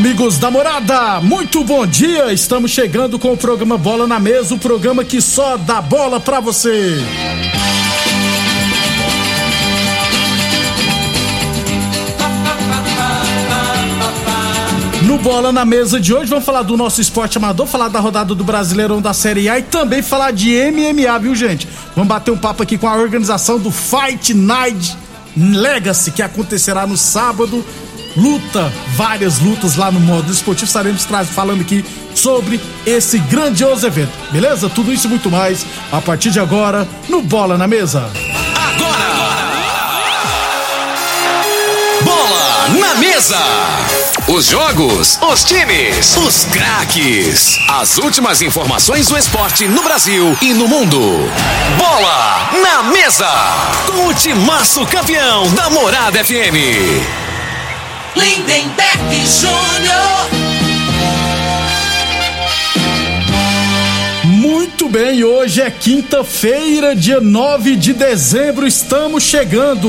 Amigos da morada, muito bom dia! Estamos chegando com o programa Bola na Mesa o programa que só dá bola pra você. No Bola na Mesa de hoje, vamos falar do nosso esporte amador, falar da rodada do Brasileirão da Série A e também falar de MMA, viu, gente? Vamos bater um papo aqui com a organização do Fight Night Legacy, que acontecerá no sábado luta, várias lutas lá no modo esportivo. Estaremos falando aqui sobre esse grandioso evento, beleza? Tudo isso e muito mais a partir de agora no Bola na Mesa. Agora! Bola na Mesa! Os jogos, os times, os craques. As últimas informações do esporte no Brasil e no mundo. Bola na Mesa! Com o timaço campeão da Morada FM. Lindenberg Júnior. Muito bem, hoje é quinta-feira, dia 9 de dezembro, estamos chegando.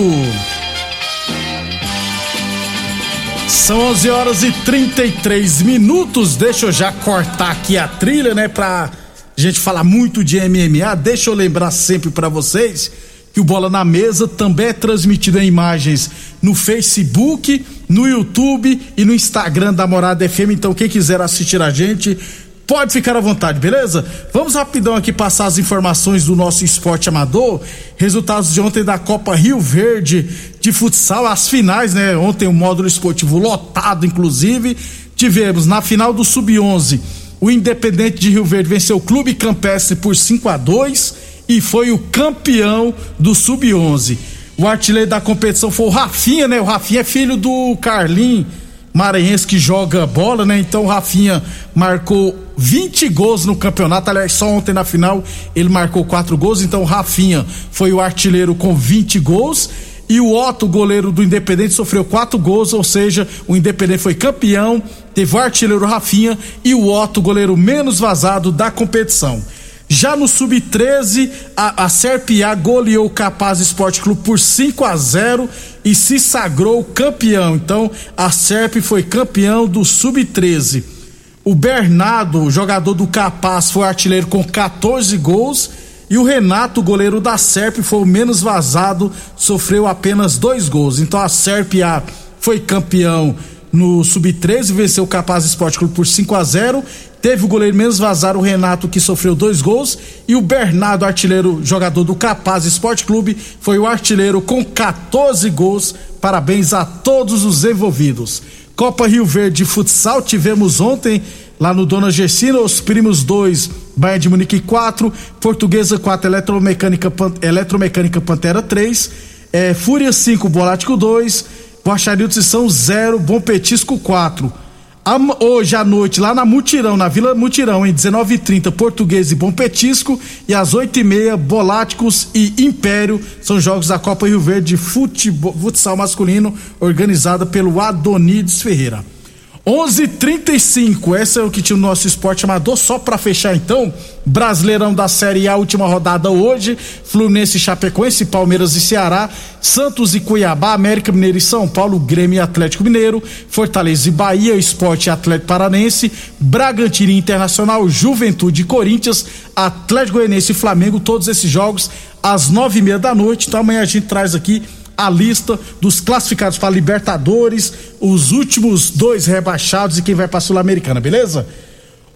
São 11 horas e 33 minutos. Deixa eu já cortar aqui a trilha, né, pra gente falar muito de MMA. Deixa eu lembrar sempre para vocês que o Bola na Mesa também é transmitido em imagens no Facebook, no YouTube e no Instagram da Morada FM. Então, quem quiser assistir a gente, pode ficar à vontade, beleza? Vamos rapidão aqui passar as informações do nosso esporte amador. Resultados de ontem da Copa Rio Verde de futsal, as finais, né? Ontem o módulo esportivo lotado, inclusive. Tivemos na final do Sub-11, o Independente de Rio Verde venceu o Clube Campestre por 5 a 2 e foi o campeão do Sub-11. O artilheiro da competição foi o Rafinha, né? O Rafinha é filho do Carlinho Maranhense que joga bola, né? Então o Rafinha marcou 20 gols no campeonato. Aliás, só ontem na final ele marcou 4 gols. Então o Rafinha foi o artilheiro com 20 gols. E o Otto, goleiro do Independente, sofreu quatro gols, ou seja, o Independente foi campeão, teve o artilheiro Rafinha e o Otto, goleiro menos vazado da competição. Já no Sub-13, a, a Serpia goleou o Capaz Esporte Clube por 5 a 0 e se sagrou campeão. Então, a Serp foi campeão do Sub-13. O Bernardo, jogador do Capaz, foi artilheiro com 14 gols. E o Renato, goleiro da Serp, foi o menos vazado, sofreu apenas dois gols. Então a Serp foi campeão no Sub-13, venceu o Capaz Esporte Clube por 5 a 0 Teve o goleiro menos vazar, o Renato, que sofreu dois gols. E o Bernardo, artilheiro, jogador do Capaz Esporte Clube, foi o artilheiro com 14 gols. Parabéns a todos os envolvidos. Copa Rio Verde Futsal, tivemos ontem lá no Dona Gessina, os primos 2, Bahia de Munique 4, Portuguesa 4, Eletromecânica, Eletromecânica Pantera 3, é, Fúria 5, Bolático 2, Guaxarildo São 0, Bom Petisco 4 hoje à noite, lá na Mutirão, na Vila Mutirão, em 19h30, Português e Bom Petisco. E às 8h30, Boláticos e Império. São jogos da Copa Rio Verde de futebol, futsal masculino, organizada pelo Adonides Ferreira. 11:35. Essa é o que tinha o nosso esporte amador. Só para fechar então, Brasileirão da Série A, última rodada hoje. Fluminense, Chapecoense, Palmeiras e Ceará, Santos e Cuiabá, América Mineiro e São Paulo, Grêmio e Atlético Mineiro, Fortaleza e Bahia, Esporte e Atlético Paranense, Bragantino e Internacional, Juventude e Corinthians, Atlético Goianiense e Flamengo. Todos esses jogos às nove e meia da noite. Então amanhã a gente traz aqui a lista dos classificados para Libertadores, os últimos dois rebaixados e quem vai para Sul-Americana, beleza?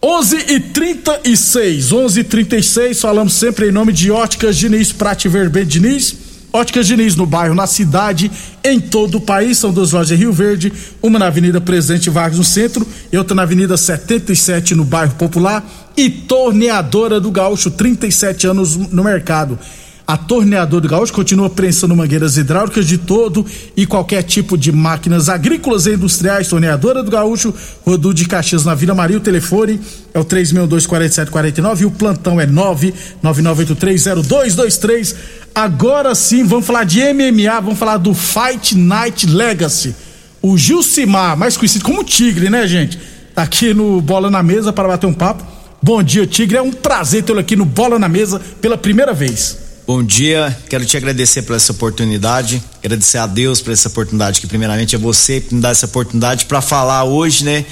11 e 36, 11 e 36, falamos sempre em nome de Óticas Diniz, Prate Verbe Diniz. Óticas Diniz no bairro, na cidade, em todo o país. São duas lojas em Rio Verde, uma na Avenida Presidente Vargas no centro e outra na Avenida 77 no bairro Popular. E Torneadora do Gaúcho, 37 anos no mercado. A torneadora do Gaúcho continua prensando mangueiras hidráulicas de todo e qualquer tipo de máquinas agrícolas e industriais. Torneadora do Gaúcho, Rodu de Caxias na Vila Maria. O telefone é o 3624749 e o plantão é 999830223. Agora sim, vamos falar de MMA, vamos falar do Fight Night Legacy. O Gilcimar, mais conhecido como Tigre, né, gente? Tá aqui no Bola na Mesa para bater um papo. Bom dia, Tigre. É um prazer tê-lo aqui no Bola na Mesa pela primeira vez. Bom dia, quero te agradecer por essa oportunidade, agradecer a Deus por essa oportunidade, que primeiramente é você que me dá essa oportunidade para falar hoje, né,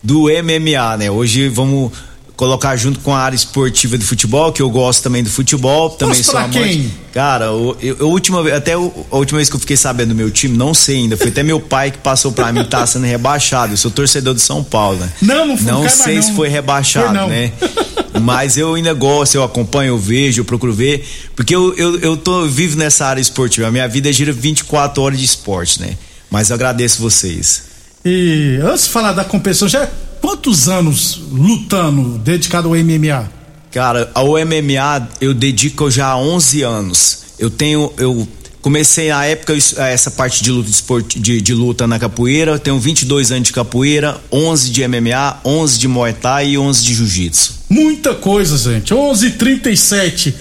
do MMA, né? Hoje vamos colocar junto com a área esportiva de futebol, que eu gosto também do futebol, também sou amante. Quem? Cara, eu, eu, última até a última vez que eu fiquei sabendo do meu time, não sei ainda, foi até meu pai que passou para mim tá sendo rebaixado. Eu sou torcedor de São Paulo, né? Não, não foi. Não sei se foi rebaixado, foi né? Mas eu ainda gosto, eu acompanho, eu vejo, eu procuro ver, porque eu, eu, eu tô eu vivo nessa área esportiva. A minha vida gira 24 horas de esporte, né? Mas eu agradeço vocês. E antes de falar da competição, já quantos anos lutando, dedicado ao MMA? Cara, ao MMA eu dedico já há 11 anos. Eu tenho, eu comecei na época essa parte de luta, de, de, luta na capoeira. Tenho 22 anos de capoeira, 11 de MMA, 11 de Muay Thai e 11 de Jiu-Jitsu. Muita coisa, gente. 11:37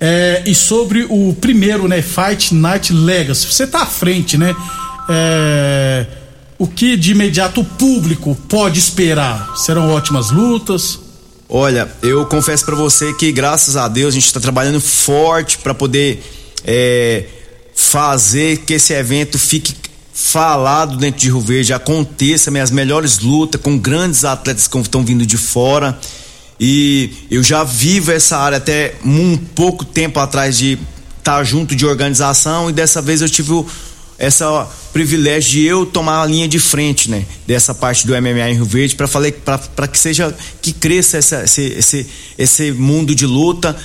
é, e sobre o primeiro, né, Fight Night Legacy. Você tá à frente, né? É, o que de imediato o público pode esperar? Serão ótimas lutas? Olha, eu confesso para você que graças a Deus a gente está trabalhando forte para poder é, fazer que esse evento fique falado dentro de Rio Verde, aconteça minhas melhores lutas com grandes atletas que estão vindo de fora. E eu já vivo essa área até um pouco tempo atrás de estar tá junto de organização e dessa vez eu tive o essa privilégio de eu tomar a linha de frente, né, dessa parte do MMA em Rio Verde para falar para que seja que cresça essa, esse, esse, esse mundo de luta,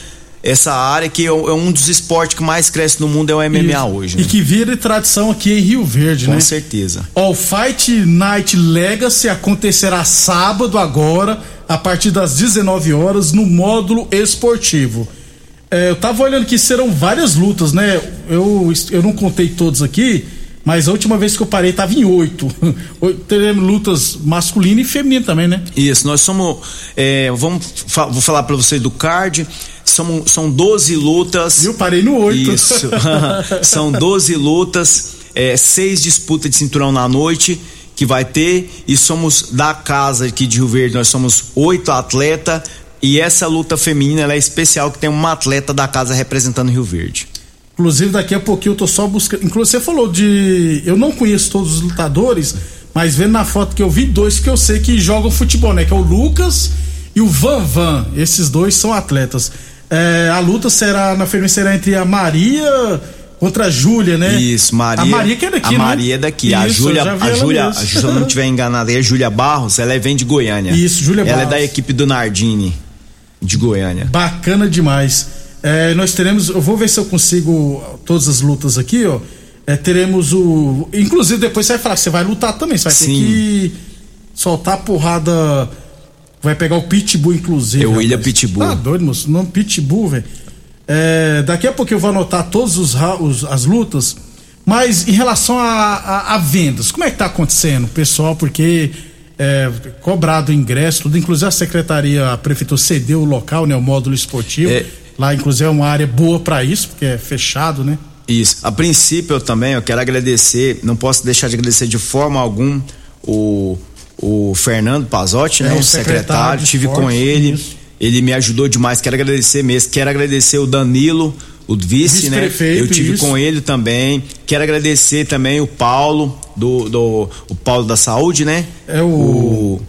essa área que é, é um dos esportes que mais cresce no mundo é o MMA Isso. hoje. Né? E que vira tradição aqui em Rio Verde, Com né? Com certeza. O Fight Night Legacy acontecerá sábado agora, a partir das 19 horas, no módulo esportivo. É, eu tava olhando que serão várias lutas, né? Eu, eu não contei todos aqui, mas a última vez que eu parei tava em oito. Teremos lutas masculina e feminina também, né? Isso, nós somos. É, vamos, vou falar para vocês do card. São, são 12 lutas. Eu parei no oito. Isso. são 12 lutas, é, seis disputas de cinturão na noite que vai ter e somos da casa aqui de Rio Verde, nós somos oito atletas e essa luta feminina é especial que tem uma atleta da casa representando Rio Verde. Inclusive, daqui a pouquinho eu tô só buscando. Inclusive, você falou de. Eu não conheço todos os lutadores, mas vendo na foto que eu vi dois que eu sei que jogam futebol, né? Que é o Lucas e o Van Van. Esses dois são atletas. É, a luta será, na feminina, será entre a Maria contra a Júlia, né? Isso, Maria. A Maria que é daqui, a né? Maria é daqui. Isso, a Júlia, a Júlia, se eu não estiver enganado, é a Júlia Barros, ela vem de Goiânia. Isso, Júlia Barros. Ela é da equipe do Nardini de Goiânia. Bacana demais. É, nós teremos, eu vou ver se eu consigo todas as lutas aqui, ó. É, teremos o. Inclusive, depois você vai falar que você vai lutar também. Você vai Sim. ter que soltar a porrada. Vai pegar o Pitbull, inclusive. É o William Pitbull. Tá doido, moço. O nome Pitbull, velho. É, daqui a pouco eu vou anotar todas as lutas. Mas em relação a, a, a, vendas, como é que tá acontecendo, pessoal? Porque é, cobrado o ingresso, tudo, inclusive a secretaria, a prefeitura cedeu o local, né, o módulo esportivo. É. Lá, inclusive, é uma área boa para isso, porque é fechado, né? Isso. A princípio, eu também eu quero agradecer, não posso deixar de agradecer de forma alguma o, o Fernando Pazotti, é, né, o secretário, secretário tive com ele. Isso. Ele me ajudou demais, quero agradecer mesmo. Quero agradecer o Danilo, o vice, né? Eu tive isso. com ele também. Quero agradecer também o Paulo, do, do o Paulo da Saúde, né? É o, o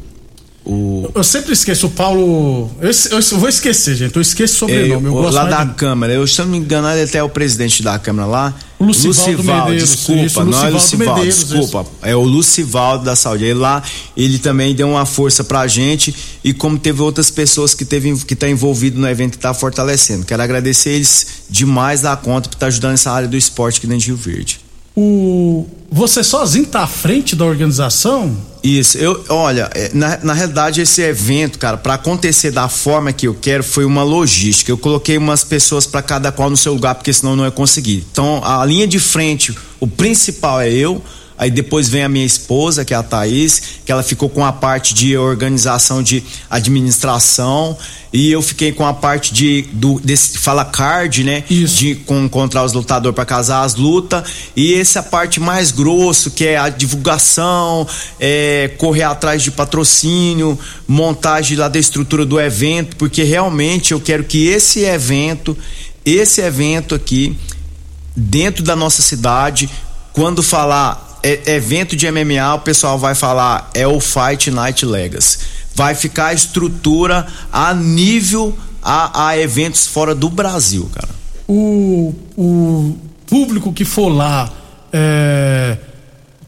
o... Eu sempre esqueço o Paulo. Eu, eu, vou esquecer, gente. Eu esqueço o sobrenome. Eu, lá da de... Câmara. Eu, se não me engano, ele até é o presidente da Câmara lá. O Lucivaldo, Lucivaldo Medeiros, desculpa, isso, não é Lucivaldo, Medeiros, desculpa. Isso. É o Lucivaldo da Saúde. Ele lá, ele também deu uma força pra gente. E como teve outras pessoas que teve que tá envolvido no evento que tá fortalecendo. Quero agradecer eles demais da conta por estar tá ajudando essa área do esporte aqui dentro de Rio Verde. O você sozinho tá à frente da organização? Isso, eu, olha, é, na, na realidade esse evento, cara, para acontecer da forma que eu quero foi uma logística. Eu coloquei umas pessoas para cada qual no seu lugar, porque senão não ia conseguir. Então, a linha de frente, o principal é eu, Aí depois vem a minha esposa, que é a Thaís, que ela ficou com a parte de organização de administração e eu fiquei com a parte de do desse fala card, né? Isso. De com, encontrar os lutadores para casar as lutas e essa parte mais grosso que é a divulgação, é, correr atrás de patrocínio, montagem lá da estrutura do evento, porque realmente eu quero que esse evento esse evento aqui dentro da nossa cidade, quando falar é, evento de MMA, o pessoal vai falar é o Fight Night Legacy. Vai ficar a estrutura a nível a, a eventos fora do Brasil, cara. O, o público que for lá é,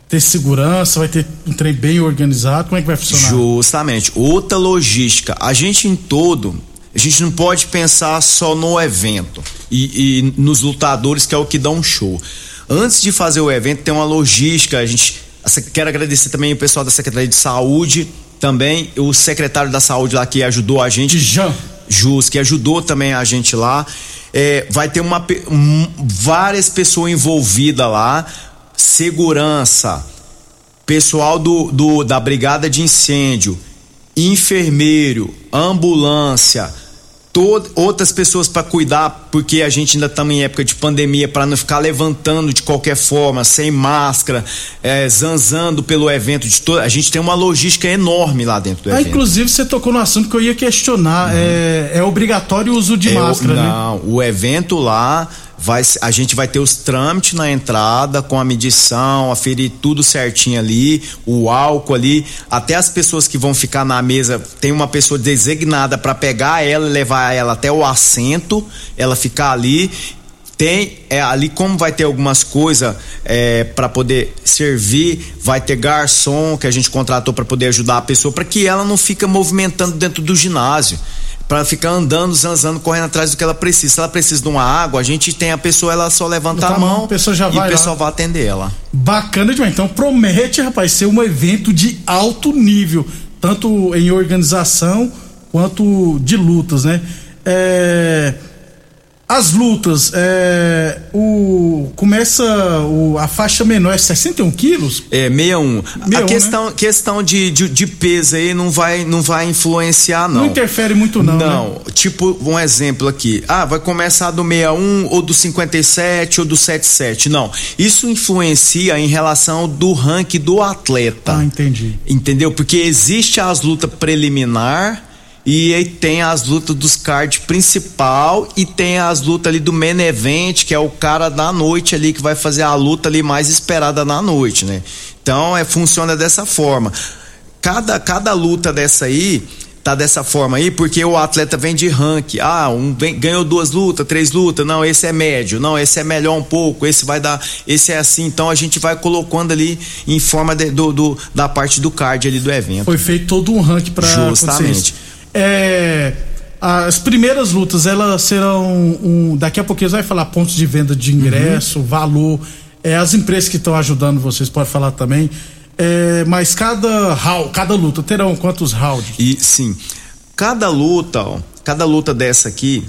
ter segurança, vai ter um trem bem organizado, como é que vai funcionar? Justamente, outra logística. A gente em todo, a gente não pode pensar só no evento e, e nos lutadores que é o que dá um show. Antes de fazer o evento, tem uma logística. A gente quero agradecer também o pessoal da Secretaria de Saúde, também o secretário da Saúde lá que ajudou a gente. Jean. Jus, que ajudou também a gente lá. É, vai ter uma, um, várias pessoas envolvidas lá, segurança, pessoal do, do da brigada de incêndio, enfermeiro, ambulância todo, outras pessoas para cuidar, porque a gente ainda está em época de pandemia, para não ficar levantando de qualquer forma, sem máscara, é, zanzando pelo evento de todo. A gente tem uma logística enorme lá dentro do ah, evento. Inclusive, você tocou no assunto que eu ia questionar. Uhum. É, é, obrigatório o uso de é, máscara, não, né? Não, o evento lá vai, a gente vai ter os trâmites na entrada com a medição, aferir tudo certinho ali, o álcool ali, até as pessoas que vão ficar na mesa, tem uma pessoa designada para pegar ela e levar ela até o assento, ela ficar ali tem é, ali como vai ter algumas coisas é, para poder servir vai ter garçom que a gente contratou para poder ajudar a pessoa para que ela não fica movimentando dentro do ginásio para ficar andando, zanzando, correndo atrás do que ela precisa. Se ela precisa de uma água, a gente tem a pessoa, ela só levanta a mão, a pessoa já vai e o pessoal vai atender ela. Bacana demais. Então promete, rapaz, ser um evento de alto nível, tanto em organização quanto de lutas, né? É as lutas, é, o, começa o, a faixa menor é 61 quilos? É, 61. 61 a questão, né? questão de, de, de, peso aí não vai, não vai influenciar, não. Não interfere muito, não. Não. Né? Tipo, um exemplo aqui. Ah, vai começar do 61 ou do 57 ou do 77. Não. Isso influencia em relação do ranking do atleta. Ah, entendi. Entendeu? Porque existe as lutas preliminar e aí tem as lutas dos card principal e tem as lutas ali do main event, que é o cara da noite ali que vai fazer a luta ali mais esperada na noite, né? Então, é funciona dessa forma. Cada cada luta dessa aí tá dessa forma aí, porque o atleta vem de ranking. Ah, um vem, ganhou duas lutas, três lutas. Não, esse é médio. Não, esse é melhor um pouco. Esse vai dar. Esse é assim. Então a gente vai colocando ali em forma de, do, do, da parte do card ali do evento. Foi feito todo um ranking para Justamente. É, as primeiras lutas, elas serão. Um, daqui a pouquinho você vai falar pontos de venda de ingresso, uhum. valor. É, as empresas que estão ajudando vocês podem falar também. É, mas cada round, cada luta terão quantos rounds? E sim, cada luta, ó, cada luta dessa aqui,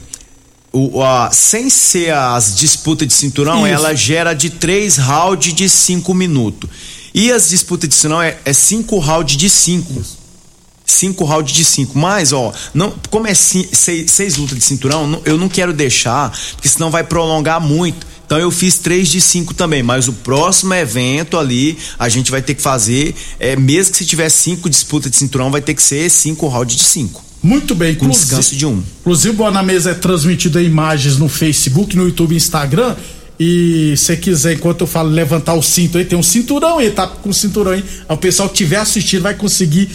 o, a, sem ser as disputas de cinturão, Isso. ela gera de três rounds de cinco minutos. E as disputas de cinturão é, é cinco rounds de cinco. Isso cinco rounds de cinco. Mas, ó, não, como é seis, seis lutas de cinturão, eu não quero deixar, porque senão vai prolongar muito. Então eu fiz três de cinco também, mas o próximo evento ali a gente vai ter que fazer, é, mesmo que se tiver cinco disputas de cinturão, vai ter que ser cinco rounds de cinco. Muito bem, com descanso de um. Inclusive, Boa na Mesa é transmitido em imagens no Facebook, no YouTube e Instagram. E se quiser, enquanto eu falo levantar o cinto aí, tem um cinturão aí, tá com cinturão aí. O pessoal que estiver assistindo vai conseguir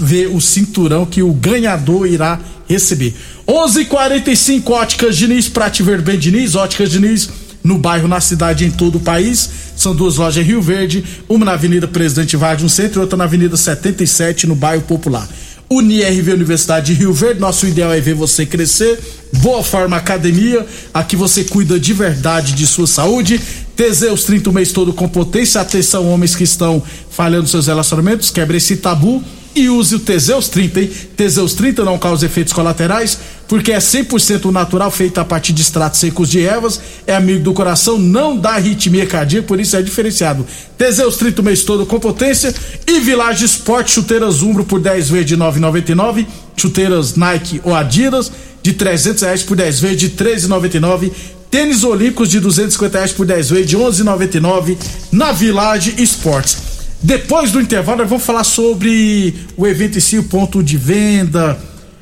ver o cinturão que o ganhador irá receber. 11:45 Óticas Diniz, Prate Verben Diniz, Óticas Diniz no bairro, na cidade, em todo o país. São duas lojas em Rio Verde, uma na Avenida Presidente Vargas no centro e outra na Avenida 77 no bairro Popular. UniRV Universidade de Rio Verde, nosso ideal é ver você crescer. Boa Forma Academia, aqui você cuida de verdade de sua saúde. Teseus 30 o mês todo com potência. Atenção, homens que estão falhando seus relacionamentos, quebre esse tabu e use o Teseus 30, hein? Teseus 30 não causa efeitos colaterais, porque é 100% natural, feito a partir de extratos secos de ervas, é amigo do coração, não dá arritmia cardíaca, por isso é diferenciado. Teseus 30 o mês todo com potência e Village Sport, chuteiras Umbro por 10 vezes de 9,99, chuteiras Nike ou Adidas de 300 reais por 10 vezes de 13,99, tênis olímpicos de 250 reais por 10 vezes de 11,99 na Village Sports. Depois do intervalo, nós vamos falar sobre o evento em si, o ponto de venda,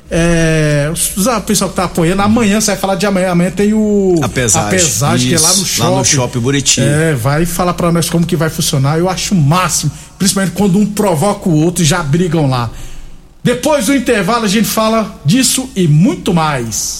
É, o pessoal que tá apoiando, amanhã você vai falar de amanhã. Amanhã tem o. A pesagem. A pesagem que é lá no shopping. Lá no shopping Buriti. É, vai falar pra nós como que vai funcionar. Eu acho o máximo. Principalmente quando um provoca o outro e já brigam lá. Depois do intervalo a gente fala disso e muito mais.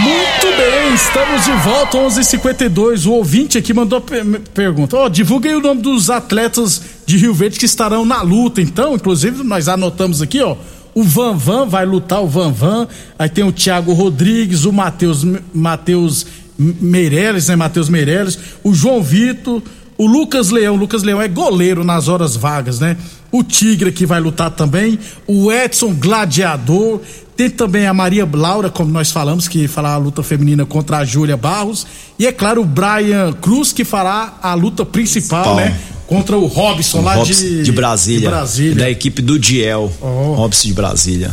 Muito bem, estamos de volta 11:52. O ouvinte aqui mandou per pergunta. Ó, oh, divulguei o nome dos atletas de Rio Verde que estarão na luta. Então, inclusive nós anotamos aqui, ó. O Van Van vai lutar o Van Van. Aí tem o Thiago Rodrigues, o Matheus Matheus Meirelles, né? Matheus Meirelles, o João Vitor, o Lucas Leão. O Lucas Leão é goleiro nas horas vagas, né? O Tigre que vai lutar também, o Edson Gladiador, tem também a Maria Laura, como nós falamos, que fará a luta feminina contra a Júlia Barros. E é claro, o Brian Cruz, que fará a luta principal, né? Contra o Robson o lá Robson de, de, Brasília, de Brasília. Da equipe do Diel. Oh. Robson de Brasília.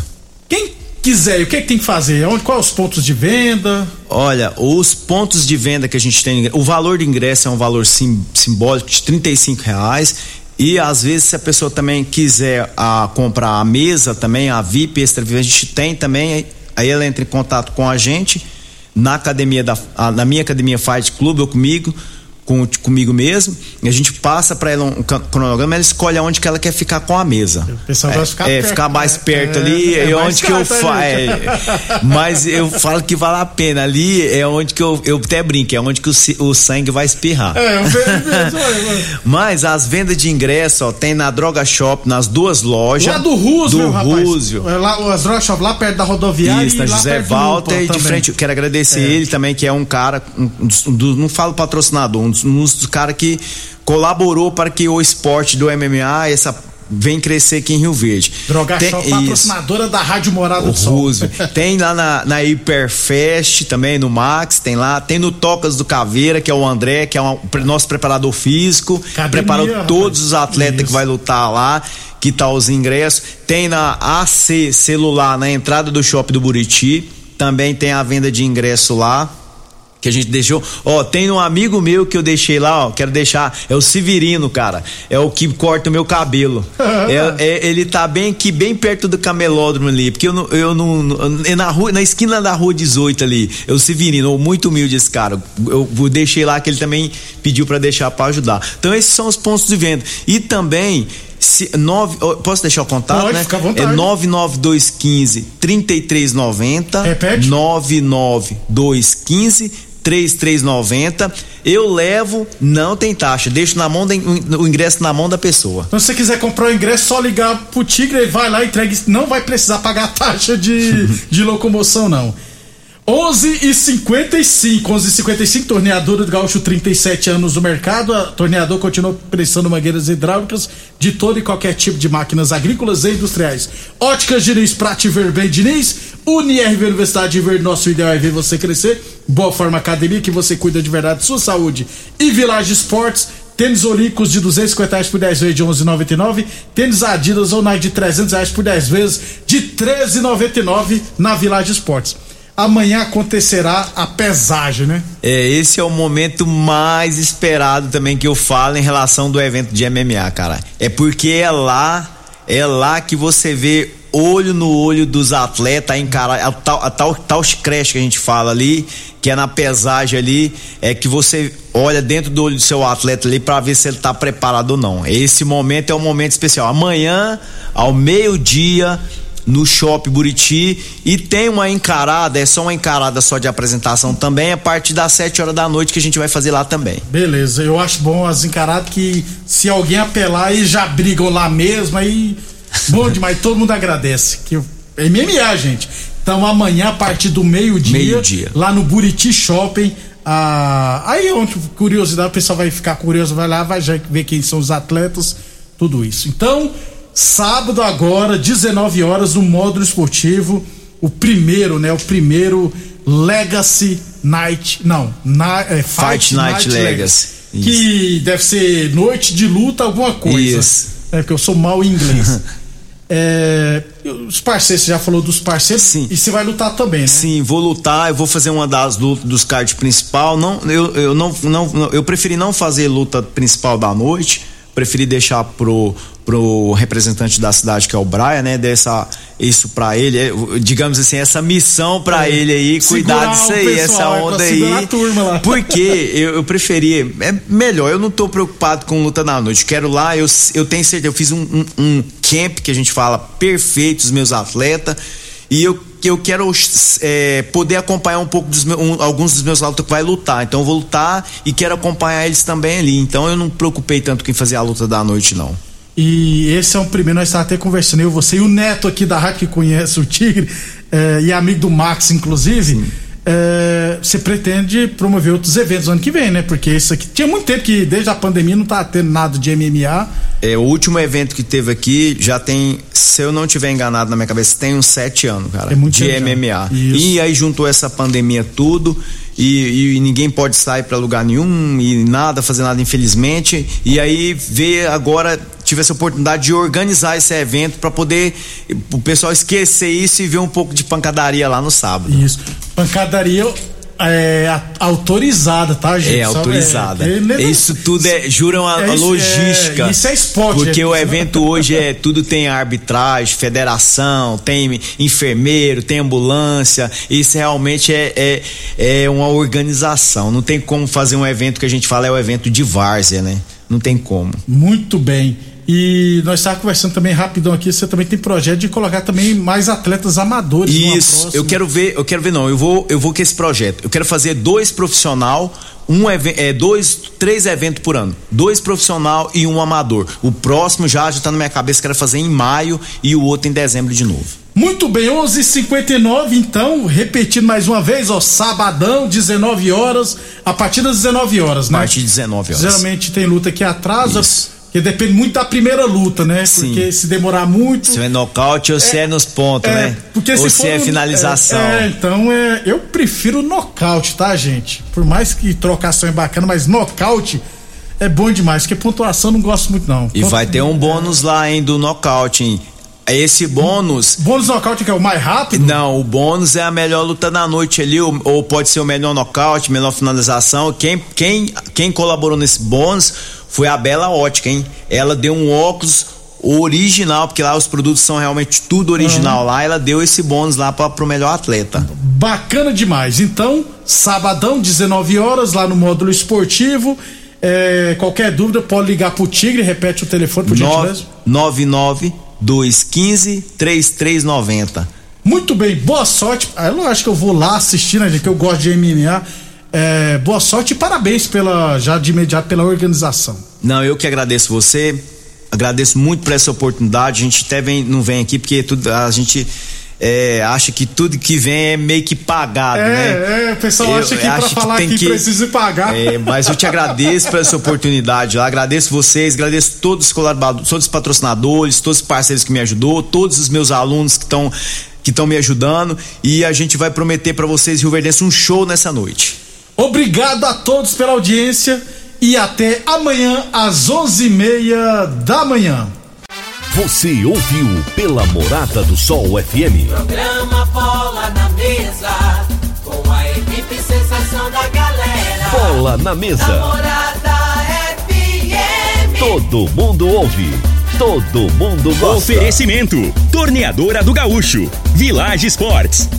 Quem quiser, o que, é que tem que fazer? Onde, quais os pontos de venda? Olha, os pontos de venda que a gente tem, o valor de ingresso é um valor sim, simbólico de 35 reais e às vezes, se a pessoa também quiser a, ah, comprar a mesa também, a VIP extra a gente tem também, aí ela entra em contato com a gente na academia da a, na minha academia Fight Club ou comigo com, comigo mesmo, e a gente passa para ela um cronograma, ela escolhe aonde que ela quer ficar com a mesa. O pessoal é, vai ficar é, perto, ficar mais né? perto é, ali, é, é onde que eu faço. É, mas eu falo que vale a pena. Ali é onde que eu, eu até brinco, é onde que o, o sangue vai espirrar. É, Mas as vendas de ingresso, ó, tem na Droga Shop, nas duas lojas. Lá do Roosevelt, do Roosevelt. É lá, as Droga Shop lá perto da rodoviária. Isso, na José Walter, de frente. Quero agradecer ele também, que é um cara, um, um, não falo patrocinador, um um dos caras que colaborou para que o esporte do MMA, essa vem crescer aqui em Rio Verde. Droga tem, Shop, patrocinadora da Rádio Morada o do Sol. tem lá na, na Hiperfest também, no Max, tem lá. Tem no Tocas do Caveira, que é o André, que é o nosso preparador físico. Academia, preparou rapaz. todos os atletas isso. que vai lutar lá, que tá os ingressos. Tem na AC Celular, na entrada do shopping do Buriti. Também tem a venda de ingresso lá que a gente deixou. Ó, tem um amigo meu que eu deixei lá, ó, quero deixar, é o Severino, cara. É o que corta o meu cabelo. é, é, ele tá bem aqui, bem perto do camelódromo ali, porque eu não, eu não, é na rua, na esquina da rua 18 ali. É o Severino, muito humilde esse cara. Eu, eu deixei lá que ele também pediu para deixar para ajudar. Então esses são os pontos de venda. E também se, nove, posso deixar o contato, Pode, né? Fica à vontade. É 99215 3390. Repete. 99215 3390. Eu levo, não tem taxa. Deixo na mão o ingresso na mão da pessoa. Então, se você quiser comprar o ingresso, só ligar pro Tigre, ele vai lá e entrega. Não vai precisar pagar a taxa de, de locomoção, não. 11 e 55, 11 e 55, torneadora do Gaúcho, 37 anos no mercado. A torneador continua prestando mangueiras hidráulicas de todo e qualquer tipo de máquinas agrícolas e industriais. Óticas Diniz, Prate Verben Diniz, UniRV Universidade Verde, nosso ideal é ver você crescer. Boa Forma Academia, que você cuida de verdade de sua saúde. E Village Esportes, Tênis Olímpicos de 250 reais por 10 vezes de 11,99. Tênis Adidas ou Nike de 300 reais por 10 vezes de 13,99 na Village Esportes amanhã acontecerá a pesagem, né? É, esse é o momento mais esperado também que eu falo em relação do evento de MMA, cara. É porque é lá, é lá que você vê olho no olho dos atletas, encarar a tal, a tal, tal creche que a gente fala ali, que é na pesagem ali, é que você olha dentro do olho do seu atleta ali para ver se ele tá preparado ou não. Esse momento é um momento especial. Amanhã, ao meio-dia, no Shopping Buriti e tem uma encarada, é só uma encarada só de apresentação também, a partir das 7 horas da noite que a gente vai fazer lá também. Beleza, eu acho bom as encaradas que se alguém apelar aí já brigam lá mesmo, aí bom demais, todo mundo agradece. Que é MMA, gente. Então amanhã a partir do meio-dia, meio lá no Buriti Shopping, ah, aí onde curiosidade, o pessoal vai ficar curioso, vai lá, vai ver quem são os atletas, tudo isso. Então, Sábado agora, 19 horas, no módulo esportivo, o primeiro, né? O primeiro Legacy Night, não, na, é, Fight, Fight Night, Night Legacy, Legacy que deve ser noite de luta, alguma coisa. Isso. É porque eu sou mal em inglês. É, os parceiros, você já falou dos parceiros? Sim. E você vai lutar também, né? Sim, vou lutar, eu vou fazer uma das lutas dos cards principal. Não, eu, eu não, não, eu preferi não fazer luta principal da noite, preferi deixar pro pro representante da cidade que é o Braia, né, dessa isso para ele, é, digamos assim, essa missão para é, ele aí, cuidar disso aí, pessoal, essa é onda aí. Porque eu, eu preferia, é melhor, eu não tô preocupado com luta na noite. Quero lá, eu, eu tenho certeza, eu fiz um, um, um camp que a gente fala perfeito, os meus atletas, e eu que eu quero é, poder acompanhar um pouco dos meus, um, alguns dos meus atletas que vai lutar. Então eu vou lutar e quero acompanhar eles também ali. Então eu não me preocupei tanto com fazer a luta da noite, não. E esse é um primeiro, nós estávamos até conversando, eu, você e o Neto aqui da rádio que conhece o Tigre, é, e amigo do Max, inclusive. É, você pretende promover outros eventos no ano que vem, né? Porque isso aqui tinha muito tempo que desde a pandemia não tá tendo nada de MMA. É, o último evento que teve aqui já tem, se eu não tiver enganado na minha cabeça, tem uns sete anos, cara, é muito de MMA. E aí juntou essa pandemia tudo e, e ninguém pode sair para lugar nenhum e nada, fazer nada, infelizmente. E aí vê agora tive essa oportunidade de organizar esse evento para poder o pessoal esquecer isso e ver um pouco de pancadaria lá no sábado. Isso. Pancadaria é, autorizada, tá, gente? É, autorizada. É, isso tudo é, juram a, é, a logística. É, isso é esporte. Porque o evento hoje é, tudo tem arbitragem, federação, tem enfermeiro, tem ambulância, isso realmente é, é, é uma organização, não tem como fazer um evento que a gente fala é o evento de várzea, né? Não tem como. Muito bem. E nós estávamos conversando também rapidão aqui, você também tem projeto de colocar também mais atletas amadores. Isso, eu quero ver, eu quero ver não, eu vou, eu vou com esse projeto. Eu quero fazer dois profissional, um é, dois, três eventos por ano, dois profissional e um amador. O próximo já já tá na minha cabeça, quero fazer em maio e o outro em dezembro de novo. Muito bem, 11:59 então, repetindo mais uma vez, ó, sabadão, 19 horas, a partir das 19 horas, né? A partir de 19 horas. Geralmente tem luta que atrasa. Isso porque depende muito da primeira luta, né? Sim. Porque se demorar muito. Se é nocaute ou é, se é nos pontos, é, né? Porque ou se, se é finalização. É, é, então é. Eu prefiro nocaute, tá, gente? Por mais que trocação é bacana, mas nocaute é bom demais, porque pontuação não gosto muito, não. E vai ter um bônus lá, hein, do nocaute, hein? Esse bônus. Bônus nocaute que é o mais rápido? Não, o bônus é a melhor luta da noite ali, ou, ou pode ser o melhor nocaute, melhor finalização. Quem, quem, quem colaborou nesse bônus foi a Bela Ótica, hein? Ela deu um óculos original, porque lá os produtos são realmente tudo original uhum. lá, ela deu esse bônus lá para pro melhor atleta. Bacana demais. Então, sabadão, 19 horas, lá no módulo esportivo. É, qualquer dúvida, pode ligar pro Tigre, repete o telefone, por gentileza. 99 215 3390. Muito bem, boa sorte. É lógico que eu vou lá assistir, né, gente, que eu gosto de MMA. É, boa sorte e parabéns pela, já de imediato pela organização. Não, eu que agradeço você, agradeço muito por essa oportunidade. A gente até vem, não vem aqui porque tudo, a gente é, acha que tudo que vem é meio que pagado, é, né? É, o pessoal eu, acha que para falar que, que precisa pagar. É, mas eu te agradeço por essa oportunidade lá, agradeço vocês, agradeço todos os colaboradores, todos os patrocinadores, todos os parceiros que me ajudou, todos os meus alunos que estão que estão me ajudando e a gente vai prometer para vocês Rio Verdense um show nessa noite. Obrigado a todos pela audiência e até amanhã às onze e meia da manhã. Você ouviu pela Morada do Sol FM. Programa Bola na Mesa com a equipe sensação da galera. Bola na Mesa. Da Morada FM. Todo mundo ouve. Todo mundo gosta. Oferecimento: Torneadora do Gaúcho, Village Sports.